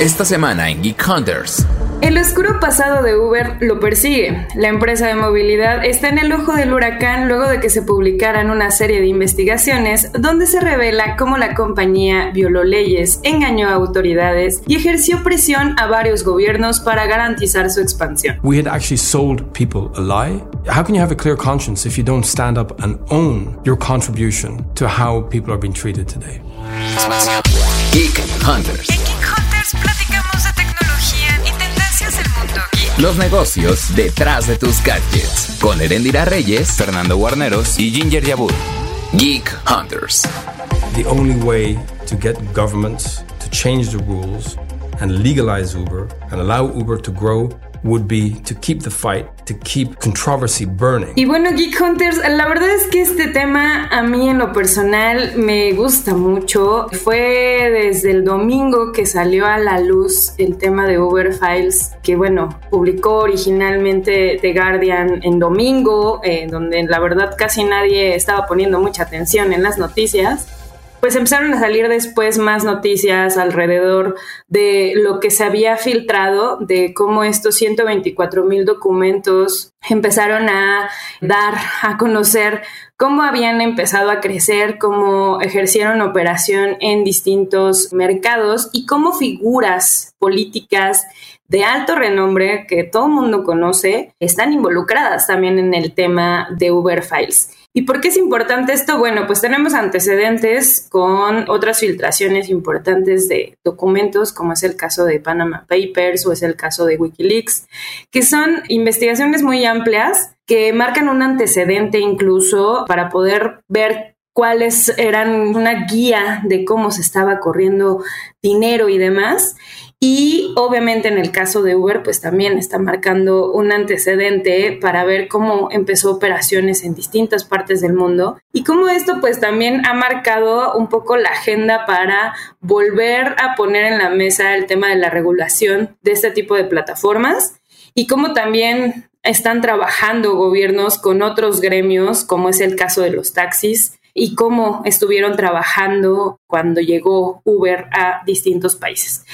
Esta semana en Geek Hunters. El oscuro pasado de Uber lo persigue. La empresa de movilidad está en el ojo del huracán luego de que se publicaran una serie de investigaciones donde se revela cómo la compañía violó leyes, engañó a autoridades y ejerció presión a varios gobiernos para garantizar su expansión. We had actually sold people a lie. How can you have a clear conscience if you don't stand up and own your contribution to how people are being treated today? Geek Hunters. Los negocios detrás de tus gadgets. Con Erendira Reyes, Fernando Guarneros y Ginger Yabur. Geek Hunters. The only way to get governments to change the rules and legalize Uber and allow Uber to grow would be to keep the fight, to keep controversy burning. Y bueno, Geek Hunters, la verdad es que este tema a mí en lo personal me gusta mucho. Fue desde el domingo que salió a la luz el tema de Uber Files, que bueno, publicó originalmente The Guardian en domingo, eh, donde la verdad casi nadie estaba poniendo mucha atención en las noticias pues empezaron a salir después más noticias alrededor de lo que se había filtrado, de cómo estos 124 mil documentos empezaron a dar a conocer cómo habían empezado a crecer, cómo ejercieron operación en distintos mercados y cómo figuras políticas de alto renombre que todo el mundo conoce están involucradas también en el tema de Uber Files. ¿Y por qué es importante esto? Bueno, pues tenemos antecedentes con otras filtraciones importantes de documentos, como es el caso de Panama Papers o es el caso de Wikileaks, que son investigaciones muy amplias que marcan un antecedente incluso para poder ver cuáles eran una guía de cómo se estaba corriendo dinero y demás. Y obviamente en el caso de Uber, pues también está marcando un antecedente para ver cómo empezó operaciones en distintas partes del mundo y cómo esto pues también ha marcado un poco la agenda para volver a poner en la mesa el tema de la regulación de este tipo de plataformas y cómo también están trabajando gobiernos con otros gremios, como es el caso de los taxis, y cómo estuvieron trabajando cuando llegó Uber a distintos países.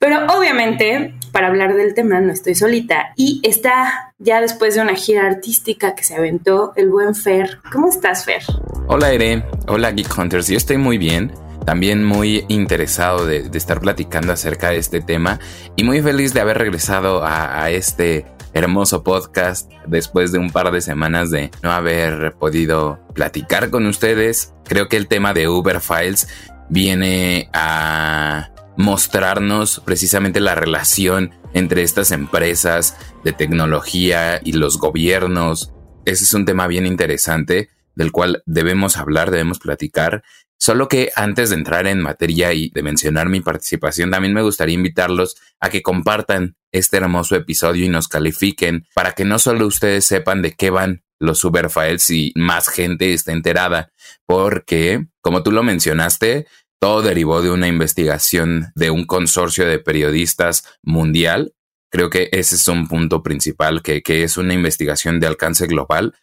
Pero obviamente, para hablar del tema, no estoy solita. Y está ya después de una gira artística que se aventó el buen Fer. ¿Cómo estás, Fer? Hola, Ere. Hola, Geek Hunters. Yo estoy muy bien. También muy interesado de, estar platicando acerca de este tema y muy feliz de haber regresado a este hermoso podcast después de un par de semanas de no haber podido platicar con ustedes. Creo que el tema de Uber Files viene a mostrarnos precisamente la relación entre estas empresas de tecnología y los gobiernos. Ese es un tema bien interesante del cual debemos hablar, debemos platicar. Solo que antes de entrar en materia y de mencionar mi participación, también me gustaría invitarlos a que compartan este hermoso episodio y nos califiquen para que no solo ustedes sepan de qué van los Uberfiles y más gente esté enterada, porque, como tú lo mencionaste, todo derivó de una investigación de un consorcio de periodistas mundial. Creo que ese es un punto principal, que, que es una investigación de alcance global.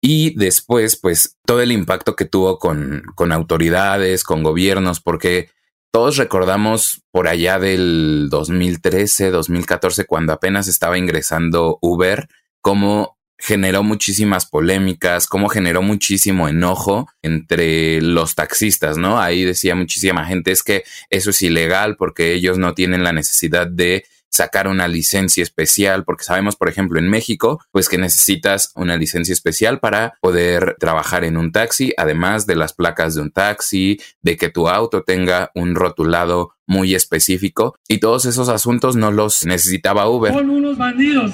Y después, pues, todo el impacto que tuvo con, con autoridades, con gobiernos, porque todos recordamos por allá del 2013, 2014, cuando apenas estaba ingresando Uber, cómo generó muchísimas polémicas, cómo generó muchísimo enojo entre los taxistas, ¿no? Ahí decía muchísima gente, es que eso es ilegal porque ellos no tienen la necesidad de sacar una licencia especial, porque sabemos, por ejemplo, en México, pues que necesitas una licencia especial para poder trabajar en un taxi, además de las placas de un taxi, de que tu auto tenga un rotulado muy específico y todos esos asuntos no los necesitaba Uber. Son unos bandidos,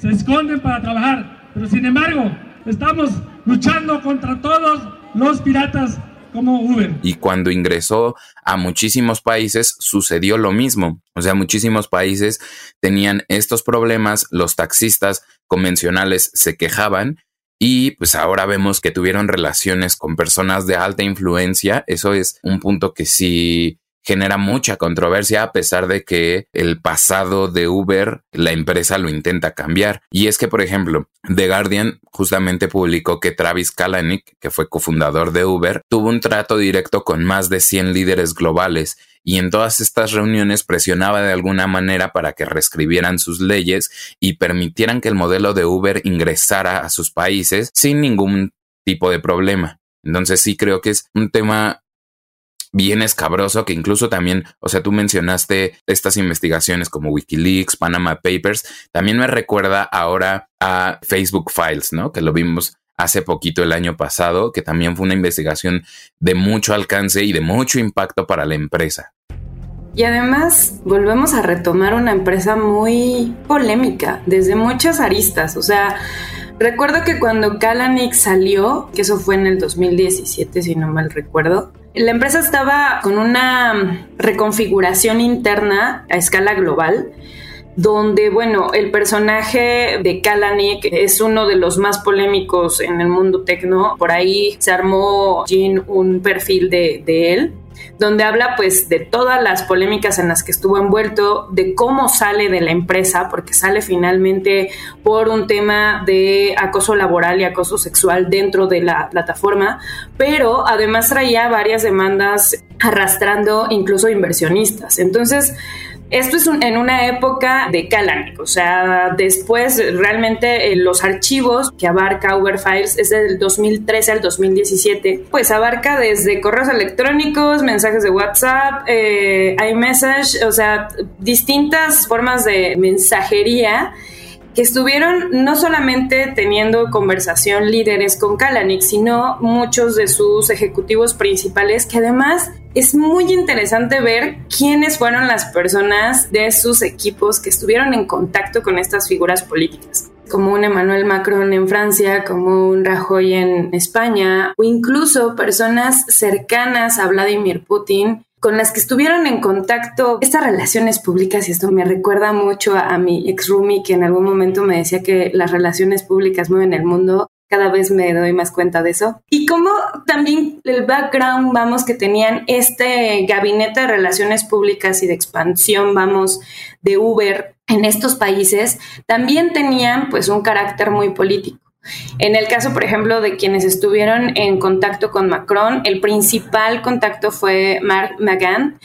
se esconden para trabajar, pero sin embargo estamos luchando contra todos los piratas como Uber. Y cuando ingresó a muchísimos países sucedió lo mismo. O sea, muchísimos países tenían estos problemas, los taxistas convencionales se quejaban y pues ahora vemos que tuvieron relaciones con personas de alta influencia. Eso es un punto que sí genera mucha controversia a pesar de que el pasado de Uber, la empresa lo intenta cambiar. Y es que, por ejemplo, The Guardian justamente publicó que Travis Kalanick, que fue cofundador de Uber, tuvo un trato directo con más de 100 líderes globales y en todas estas reuniones presionaba de alguna manera para que reescribieran sus leyes y permitieran que el modelo de Uber ingresara a sus países sin ningún tipo de problema. Entonces sí creo que es un tema bien escabroso que incluso también, o sea, tú mencionaste estas investigaciones como Wikileaks, Panama Papers, también me recuerda ahora a Facebook Files, ¿no? Que lo vimos hace poquito el año pasado, que también fue una investigación de mucho alcance y de mucho impacto para la empresa. Y además volvemos a retomar una empresa muy polémica, desde muchas aristas. O sea, recuerdo que cuando Kalanick salió, que eso fue en el 2017, si no mal recuerdo, la empresa estaba con una reconfiguración interna a escala global donde, bueno, el personaje de Kalanick es uno de los más polémicos en el mundo tecno. Por ahí se armó Jin un perfil de, de él donde habla pues de todas las polémicas en las que estuvo envuelto, de cómo sale de la empresa, porque sale finalmente por un tema de acoso laboral y acoso sexual dentro de la plataforma, pero además traía varias demandas arrastrando incluso inversionistas. Entonces, esto es en una época de Kalanick, o sea, después realmente eh, los archivos que abarca Uber Files es del 2013 al 2017, pues abarca desde correos electrónicos, mensajes de WhatsApp, eh, iMessage, o sea, distintas formas de mensajería que estuvieron no solamente teniendo conversación líderes con Kalanick, sino muchos de sus ejecutivos principales, que además es muy interesante ver quiénes fueron las personas de sus equipos que estuvieron en contacto con estas figuras políticas como un Emmanuel Macron en Francia, como un Rajoy en España, o incluso personas cercanas a Vladimir Putin, con las que estuvieron en contacto estas relaciones públicas, y esto me recuerda mucho a, mi ex roomie que en algún momento me decía que las relaciones públicas mueven el mundo, cada vez me doy más cuenta de eso. Y como también el background, vamos, que tenían este gabinete de relaciones públicas y de expansión, vamos, de Uber en estos países, también tenían pues un carácter muy político. En el caso, por ejemplo, de quienes estuvieron en contacto con Macron, el principal contacto fue Mark McGann,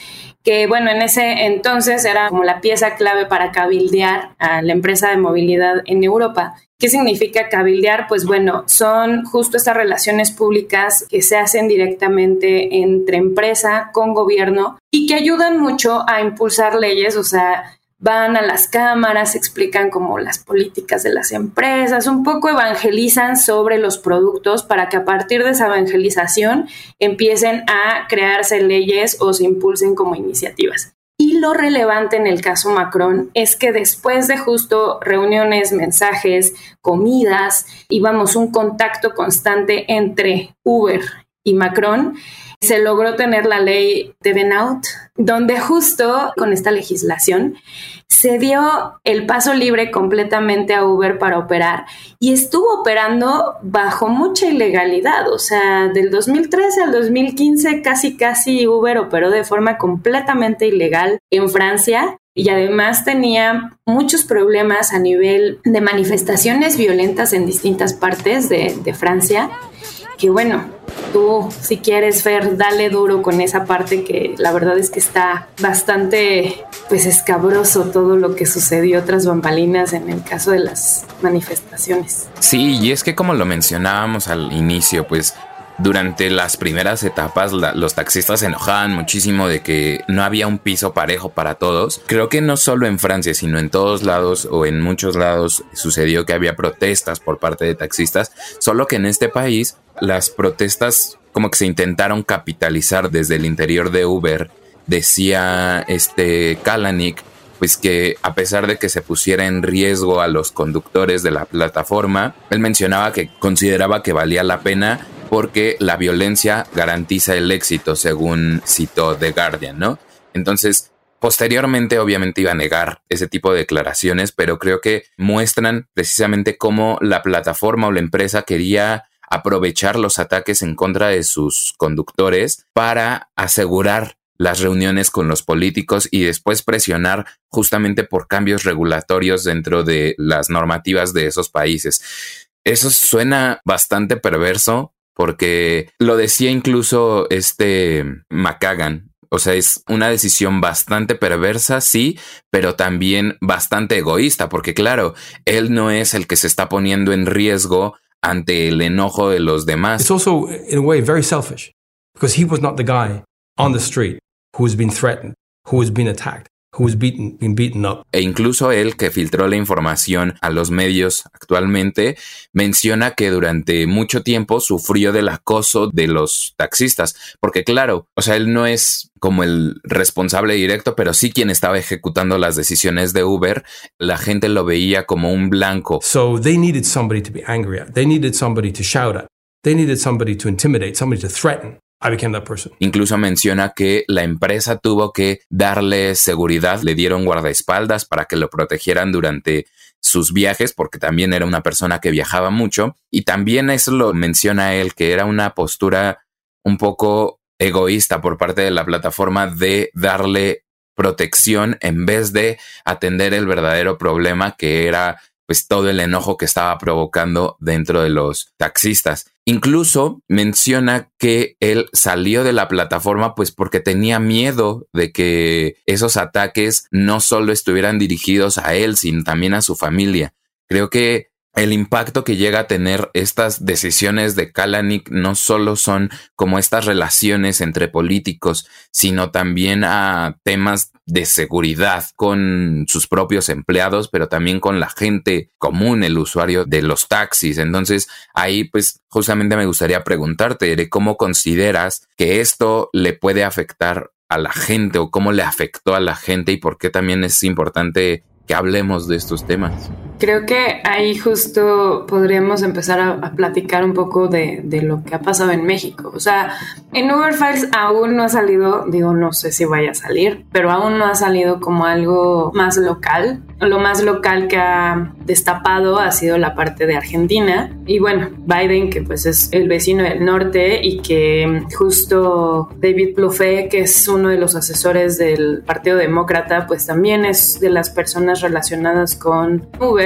que bueno, en ese entonces era como la pieza clave para cabildear a la empresa de movilidad en Europa. ¿Qué significa cabildear? Pues bueno, son justo estas relaciones públicas que se hacen directamente entre empresa con gobierno y que ayudan mucho a impulsar leyes, o sea, van a las cámaras, explican como las políticas de las empresas, un poco evangelizan sobre los productos para que a partir de esa evangelización empiecen a crearse leyes o se impulsen como iniciativas. Y lo relevante en el caso Macron es que después de justo reuniones, mensajes, comidas, íbamos un contacto constante entre Uber y Macron, se logró tener la ley de Benout, donde justo con esta legislación se dio el paso libre completamente a Uber para operar y estuvo operando bajo mucha ilegalidad. O sea, del 2013 al 2015 casi casi Uber operó de forma completamente ilegal en Francia y además tenía muchos problemas a nivel de manifestaciones violentas en distintas partes de, de Francia que bueno, tú si quieres ver, dale duro con esa parte que la verdad es que está bastante pues escabroso todo lo que sucedió tras bambalinas en el caso de las manifestaciones. Sí, y es que como lo mencionábamos al inicio, pues durante las primeras etapas los taxistas se enojaban muchísimo de que no había un piso parejo para todos. Creo que no solo en Francia, sino en todos lados o en muchos lados sucedió que había protestas por parte de taxistas, solo que en este país las protestas como que se intentaron capitalizar desde el interior de Uber. Decía este Kalanick pues que a pesar de que se pusiera en riesgo a los conductores de la plataforma, él mencionaba que consideraba que valía la pena porque la violencia garantiza el éxito, según citó The Guardian, ¿no? Entonces, posteriormente obviamente iba a negar ese tipo de declaraciones, pero creo que muestran precisamente cómo la plataforma o la empresa quería aprovechar los ataques en contra de sus conductores para asegurar las reuniones con los políticos y después presionar justamente por cambios regulatorios dentro de las normativas de esos países. Eso suena bastante perverso porque lo decía incluso este McCagan. O sea, es una decisión bastante perversa, sí, pero también bastante egoísta, porque claro, él no es el que se está poniendo en riesgo ante el enojo de los demás. It's also, in a way, very selfish because he was not the guy on the street who has been threatened, who has been attacked. Who has beaten, been beaten up. E incluso él, que filtró la información a los medios actualmente, menciona que durante mucho tiempo sufrió del acoso de los taxistas. Porque claro, o sea, él no es como el responsable directo, pero sí quien estaba ejecutando las decisiones de Uber. La gente lo veía como un blanco. So they needed somebody to be angry at. They needed somebody to shout at. They needed somebody to intimidate, somebody to threaten. Incluso menciona que la empresa tuvo que darle seguridad, le dieron guardaespaldas para que lo protegieran durante sus viajes, porque también era una persona que viajaba mucho. Y también eso lo menciona él, que era una postura un poco egoísta por parte de la plataforma de darle protección en vez de atender el verdadero problema que era pues todo el enojo que estaba provocando dentro de los taxistas. Incluso menciona que él salió de la plataforma pues porque tenía miedo de que esos ataques no solo estuvieran dirigidos a él, sino también a su familia. Creo que el impacto que llega a tener estas decisiones de Kalanick no solo son como estas relaciones entre políticos, sino también a temas de seguridad con sus propios empleados, pero también con la gente común, el usuario de los taxis. Entonces, ahí pues justamente me gustaría preguntarte, ¿cómo consideras que esto le puede afectar a la gente o cómo le afectó a la gente y por qué también es importante que hablemos de estos temas. Creo que ahí justo podríamos empezar a, platicar un poco de, de, lo que ha pasado en México. O sea, en Uber Files aún no ha salido, digo, no sé si vaya a salir, pero aún no ha salido como algo más local. Lo más local que ha destapado ha sido la parte de Argentina. Y bueno, Biden, que pues es el vecino del norte y que justo David Plouffe, que es uno de los asesores del Partido Demócrata, pues también es de las personas relacionadas con Uber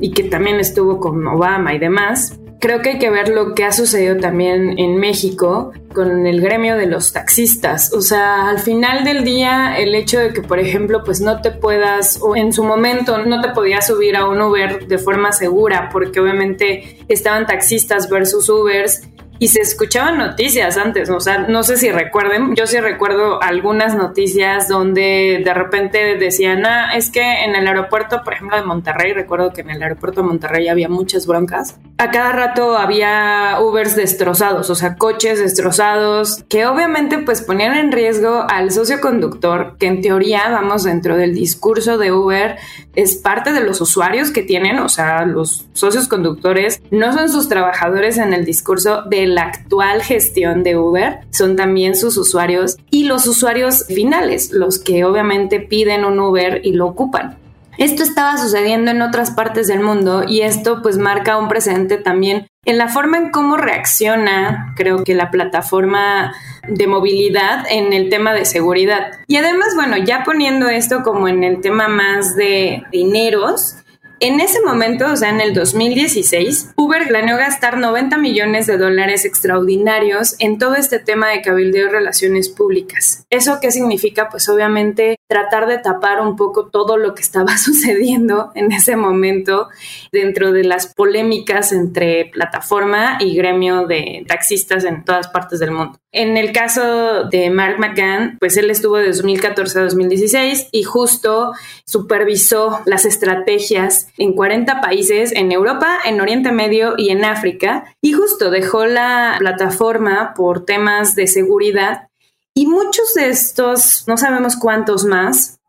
y que también estuvo con Obama y demás. Creo que hay que ver lo que ha sucedido también en México con el gremio de los taxistas. O sea, al final del día, el hecho de que, por ejemplo, pues no te puedas, o en su momento no te podías subir a un Uber de forma segura, porque obviamente estaban taxistas versus Ubers y se escuchaban noticias antes, o sea, no sé si recuerden, yo sí recuerdo algunas noticias donde de repente decían, ah, es que en el aeropuerto, por ejemplo, de Monterrey, recuerdo que en el aeropuerto de Monterrey había muchas broncas, a cada rato había Ubers destrozados, o sea, coches destrozados, que obviamente pues ponían en riesgo al socio conductor, que en teoría, vamos, dentro del discurso de Uber, es parte de los usuarios que tienen, o sea, los socios conductores no son sus trabajadores en el discurso de la actual gestión de Uber son también sus usuarios y los usuarios finales, los que obviamente piden un Uber y lo ocupan. Esto estaba sucediendo en otras partes del mundo y esto pues marca un precedente también en la forma en cómo reacciona, creo que la plataforma de movilidad en el tema de seguridad. Y además, bueno, ya poniendo esto como en el tema más de dineros, en ese momento, o sea, en el 2016, Uber planeó gastar 90 millones de dólares extraordinarios en todo este tema de cabildeo y relaciones públicas. ¿Eso qué significa? Pues obviamente tratar de tapar un poco todo lo que estaba sucediendo en ese momento dentro de las polémicas entre plataforma y gremio de taxistas en todas partes del mundo. En el caso de Mark McGann, pues él estuvo de 2014 a 2016 y justo supervisó las estrategias en 40 países en Europa, en Oriente Medio y en África y justo dejó la plataforma por temas de seguridad y muchos de estos, no sabemos cuántos más,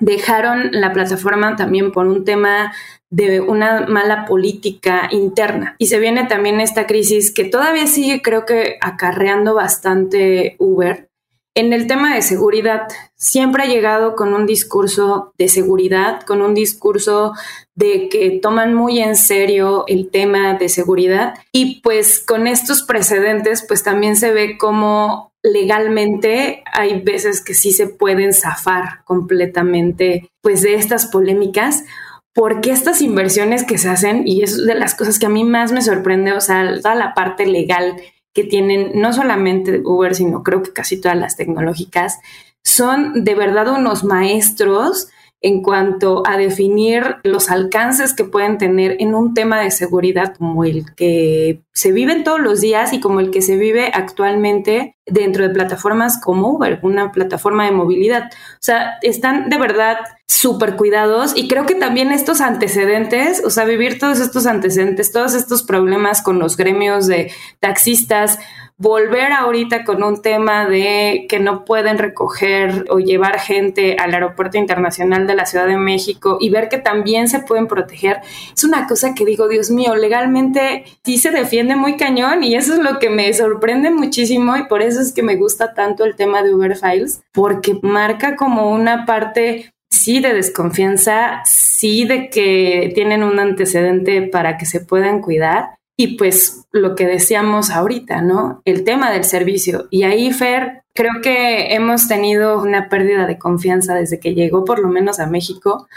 dejaron la plataforma también por un tema de una mala política interna. Y se viene también esta crisis que todavía sigue, creo que, acarreando bastante Uber. En el tema de seguridad, siempre ha llegado con un discurso de seguridad, con un discurso de que toman muy en serio el tema de seguridad y pues con estos precedentes pues también se ve como legalmente hay veces que sí se pueden zafar completamente pues de estas polémicas porque estas inversiones que se hacen, y es de las cosas que a mí más me sorprende, o sea, toda la parte legal que tienen no solamente Uber, sino creo que casi todas las tecnológicas, son de verdad unos maestros en cuanto a definir los alcances que pueden tener en un tema de seguridad como el que se vive todos los días y como el que se vive actualmente dentro de plataformas como Uber, una plataforma de movilidad. O sea, están de verdad súper cuidados y creo que también estos antecedentes, o sea, vivir todos estos antecedentes, todos estos problemas con los gremios de taxistas, volver ahorita con un tema de que no pueden recoger o llevar gente al aeropuerto internacional de la Ciudad de México y ver que también se pueden proteger, es una cosa que digo, Dios mío, legalmente sí se defiende muy cañón y eso es lo que me sorprende muchísimo y por eso es que me gusta tanto el tema de Uber Files, porque marca como una parte sí de desconfianza, sí de que tienen un antecedente para que se puedan cuidar y pues lo que decíamos ahorita, ¿no? El tema del servicio. Y ahí, Fer, creo que hemos tenido una pérdida de confianza desde que llegó por lo menos a México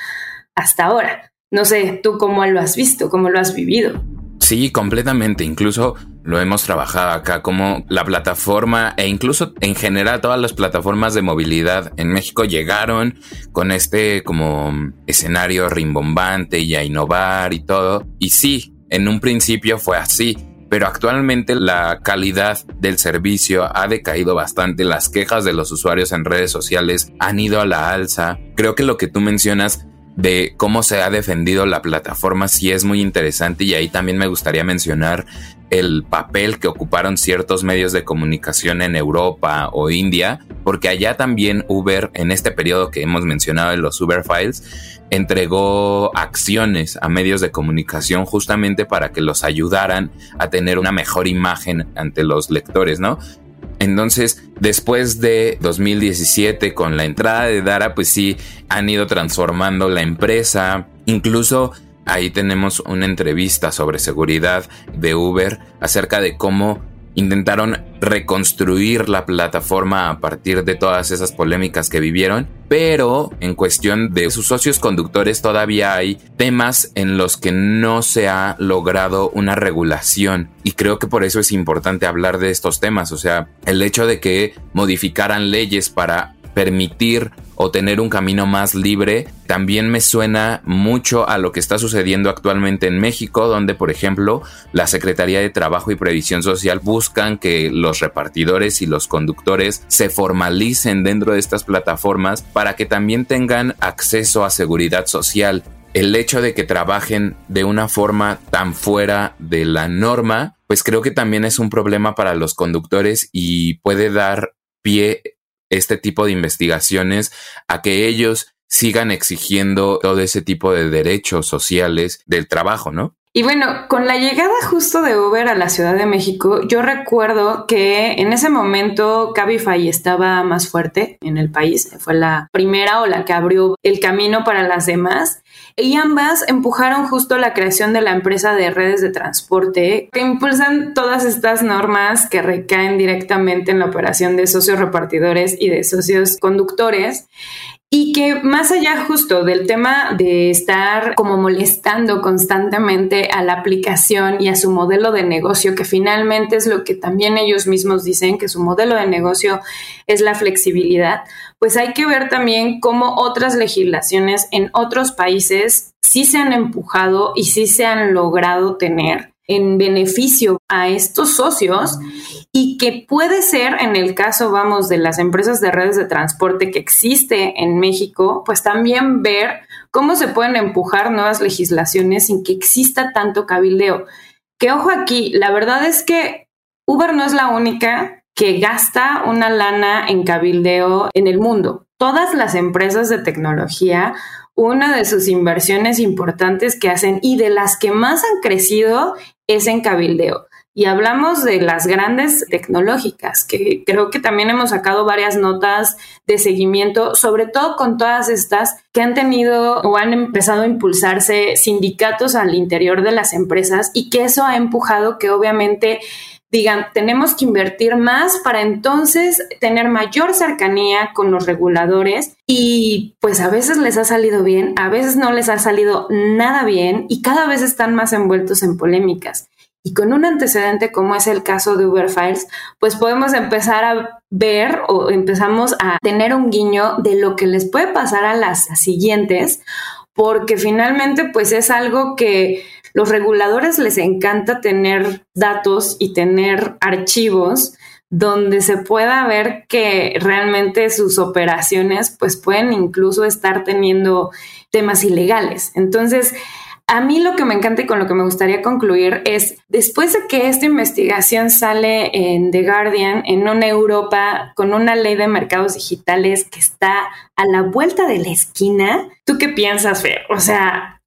hasta ahora. No sé, tú cómo lo has visto, cómo lo has vivido. Sí, completamente. Incluso lo hemos trabajado acá como la plataforma e incluso en general todas las plataformas de movilidad en México llegaron con este como escenario rimbombante y a innovar y todo. Y sí, en un principio fue así, pero actualmente la calidad del servicio ha decaído bastante, las quejas de los usuarios en redes sociales han ido a la alza. Creo que lo que tú mencionas de cómo se ha defendido la plataforma sí es muy interesante y ahí también me gustaría mencionar el papel que ocuparon ciertos medios de comunicación en Europa o India, porque allá también Uber, en este periodo que hemos mencionado de los Uber Files, entregó acciones a medios de comunicación justamente para que los ayudaran a tener una mejor imagen ante los lectores, ¿no? Entonces, después de 2017, con la entrada de Dara, pues sí, han ido transformando la empresa. Incluso ahí tenemos una entrevista sobre seguridad de Uber acerca de cómo intentaron reconstruir la plataforma a partir de todas esas polémicas que vivieron, pero en cuestión de sus socios conductores todavía hay temas en los que no se ha logrado una regulación. Y creo que por eso es importante hablar de estos temas, o sea, el hecho de que modificaran leyes para permitir o tener un camino más libre, también me suena mucho a lo que está sucediendo actualmente en México, donde por ejemplo la Secretaría de Trabajo y Previsión Social buscan que los repartidores y los conductores se formalicen dentro de estas plataformas para que también tengan acceso a seguridad social. El hecho de que trabajen de una forma tan fuera de la norma, pues creo que también es un problema para los conductores y puede dar pie este tipo de investigaciones a que ellos sigan exigiendo todo ese tipo de derechos sociales del trabajo, ¿no? Y bueno, con la llegada justo de Uber a la Ciudad de México, yo recuerdo que en ese momento Cabify estaba más fuerte en el país, fue la primera o la que abrió el camino para las demás y ambas empujaron justo la creación de la empresa de redes de transporte que impulsan todas estas normas que recaen directamente en la operación de socios repartidores y de socios conductores y que más allá justo del tema de estar como molestando constantemente a la aplicación y a su modelo de negocio, que finalmente es lo que también ellos mismos dicen, que su modelo de negocio es la flexibilidad, pues hay que ver también cómo otras legislaciones en otros países sí se han empujado y sí se han logrado tener en beneficio a estos socios y que puede ser en el caso, vamos, de las empresas de redes de transporte que existe en México, pues también ver cómo se pueden empujar nuevas legislaciones sin que exista tanto cabildeo. Que ojo aquí, la verdad es que Uber no es la única que gasta una lana en cabildeo en el mundo. Todas las empresas de tecnología, una de sus inversiones importantes que hacen y de las que más han crecido es en cabildeo. Y hablamos de las grandes tecnológicas, que creo que también hemos sacado varias notas de seguimiento, sobre todo con todas estas que han tenido o han empezado a impulsarse sindicatos al interior de las empresas y que eso ha empujado que obviamente digan, tenemos que invertir más para entonces tener mayor cercanía con los reguladores y pues a veces les ha salido bien, a veces no les ha salido nada bien y cada vez están más envueltos en polémicas. Y con un antecedente como es el caso de Uber Files, pues podemos empezar a ver o empezamos a tener un guiño de lo que les puede pasar a las siguientes, porque finalmente pues es algo que los reguladores les encanta tener datos y tener archivos donde se pueda ver que realmente sus operaciones pues pueden incluso estar teniendo temas ilegales. Entonces, a mí lo que me encanta y con lo que me gustaría concluir es, después de que esta investigación sale en The Guardian, en una Europa con una ley de mercados digitales que está a la vuelta de la esquina, ¿tú qué piensas, Fer? O sea,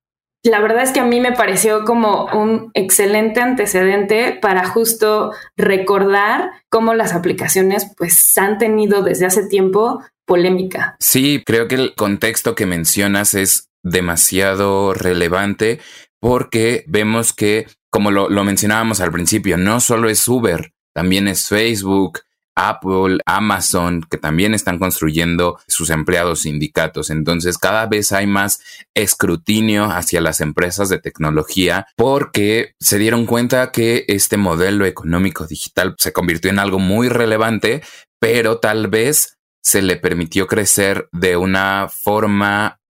la verdad es que a mí me pareció como un excelente antecedente para justo recordar cómo las aplicaciones pues han tenido desde hace tiempo polémica. Sí, creo que el contexto que mencionas es demasiado relevante porque vemos que, como lo, mencionábamos al principio, no solo es Uber, también es Facebook, Apple, Amazon, que también están construyendo sus empleados sindicatos. Entonces cada vez hay más escrutinio hacia las empresas de tecnología porque se dieron cuenta que este modelo económico digital se convirtió en algo muy relevante, pero tal vez se le permitió crecer de una forma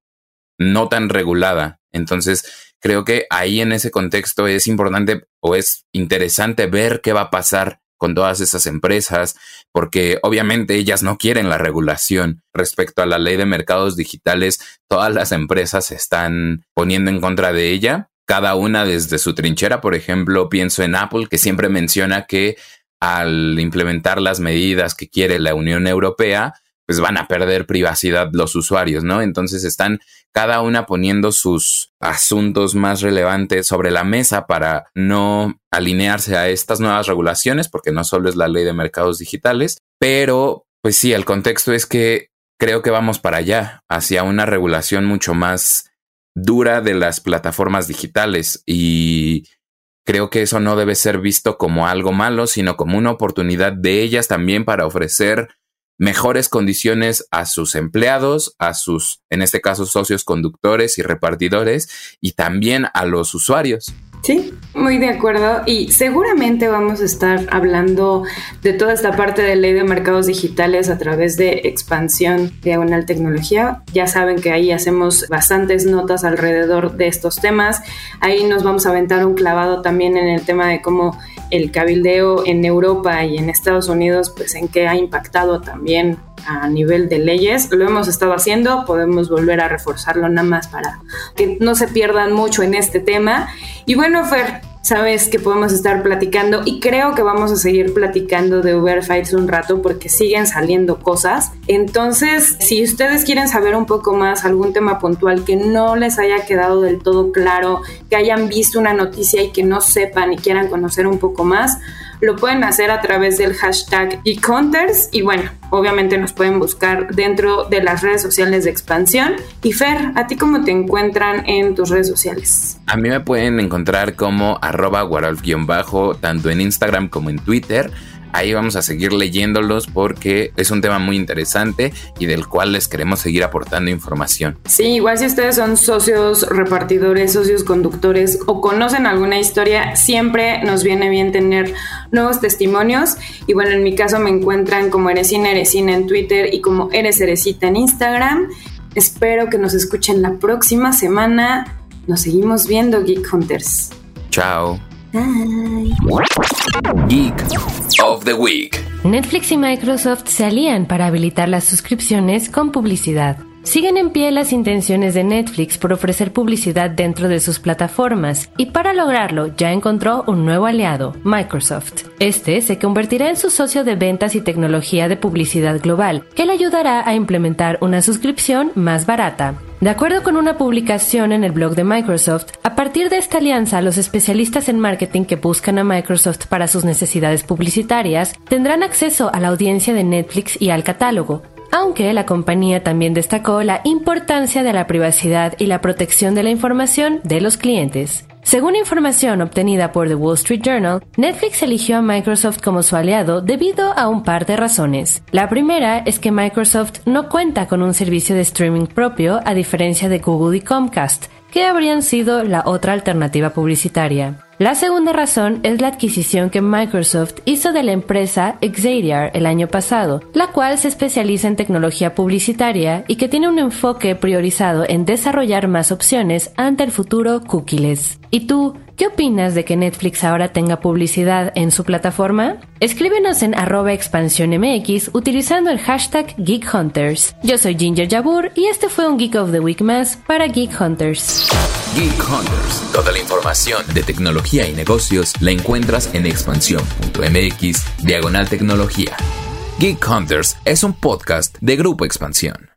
no tan regulada. Entonces, creo que ahí en ese contexto es importante o es interesante ver qué va a pasar con todas esas empresas, porque obviamente ellas no quieren la regulación. Respecto a la ley de mercados digitales, todas las empresas se están poniendo en contra de ella, cada una desde su trinchera. Por ejemplo, pienso en Apple, que siempre menciona que al implementar las medidas que quiere la Unión Europea, pues van a perder privacidad los usuarios, ¿no? Entonces están cada una poniendo sus asuntos más relevantes sobre la mesa para no alinearse a estas nuevas regulaciones, porque no solo es la ley de mercados digitales, pero pues sí, el contexto es que creo que vamos para allá, hacia una regulación mucho más dura de las plataformas digitales y creo que eso no debe ser visto como algo malo, sino como una oportunidad de ellas también para ofrecer mejores condiciones a sus empleados, a sus, en este caso, socios conductores y repartidores, y también a los usuarios. Sí, muy de acuerdo. Y seguramente vamos a estar hablando de toda esta parte de ley de mercados digitales a través de expansión diagonal tecnología. Ya saben que ahí hacemos bastantes notas alrededor de estos temas. Ahí nos vamos a aventar un clavado también en el tema de cómo el cabildeo en Europa y en Estados Unidos, pues en qué ha impactado también a nivel de leyes. Lo hemos estado haciendo, podemos volver a reforzarlo nada más para que no se pierdan mucho en este tema. Y bueno, Fer, sabes que podemos estar platicando y creo que vamos a seguir platicando de Uber Fights un rato porque siguen saliendo cosas. Entonces, si ustedes quieren saber un poco más, algún tema puntual que no les haya quedado del todo claro, que hayan visto una noticia y que no sepan y quieran conocer un poco más, lo pueden hacer a través del hashtag eCounters y bueno, obviamente nos pueden buscar dentro de las redes sociales de expansión. Y Fer, ¿a ti cómo te encuentran en tus redes sociales? A mí me pueden encontrar como arroba bajo tanto en Instagram como en Twitter. Ahí vamos a seguir leyéndolos porque es un tema muy interesante y del cual les queremos seguir aportando información. Sí, igual si ustedes son socios repartidores, socios conductores o conocen alguna historia, siempre nos viene bien tener nuevos testimonios. Y bueno, en mi caso me encuentran como Eresina Eresina en Twitter y como Eres Eresita en Instagram. Espero que nos escuchen la próxima semana. Nos seguimos viendo, Geek Hunters. Chao. Geek of the Week. Netflix y Microsoft se alían para habilitar las suscripciones con publicidad. Siguen en pie las intenciones de Netflix por ofrecer publicidad dentro de sus plataformas y para lograrlo ya encontró un nuevo aliado, Microsoft. Este se convertirá en su socio de ventas y tecnología de publicidad global, que le ayudará a implementar una suscripción más barata. De acuerdo con una publicación en el blog de Microsoft, a partir de esta alianza, los especialistas en marketing que buscan a Microsoft para sus necesidades publicitarias tendrán acceso a la audiencia de Netflix y al catálogo, aunque la compañía también destacó la importancia de la privacidad y la protección de la información de los clientes. Según información obtenida por The Wall Street Journal, Netflix eligió a Microsoft como su aliado debido a un par de razones. La primera es que Microsoft no cuenta con un servicio de streaming propio a diferencia de Google y Comcast, que habrían sido la otra alternativa publicitaria. La segunda razón es la adquisición que Microsoft hizo de la empresa Xavier el año pasado, la cual se especializa en tecnología publicitaria y que tiene un enfoque priorizado en desarrollar más opciones ante el futuro cookies. ¿Y tú, qué opinas de que Netflix ahora tenga publicidad en su plataforma? Escríbenos en arroba expansiónmx utilizando el hashtag Geek Hunters. Yo soy Ginger Jabur y este fue un Geek of the Week más para Geek Hunters. Geek Hunters. Toda la información de tecnología y negocios la encuentras en expansión.mx diagonal tecnología. Geek Hunters es un podcast de Grupo Expansión.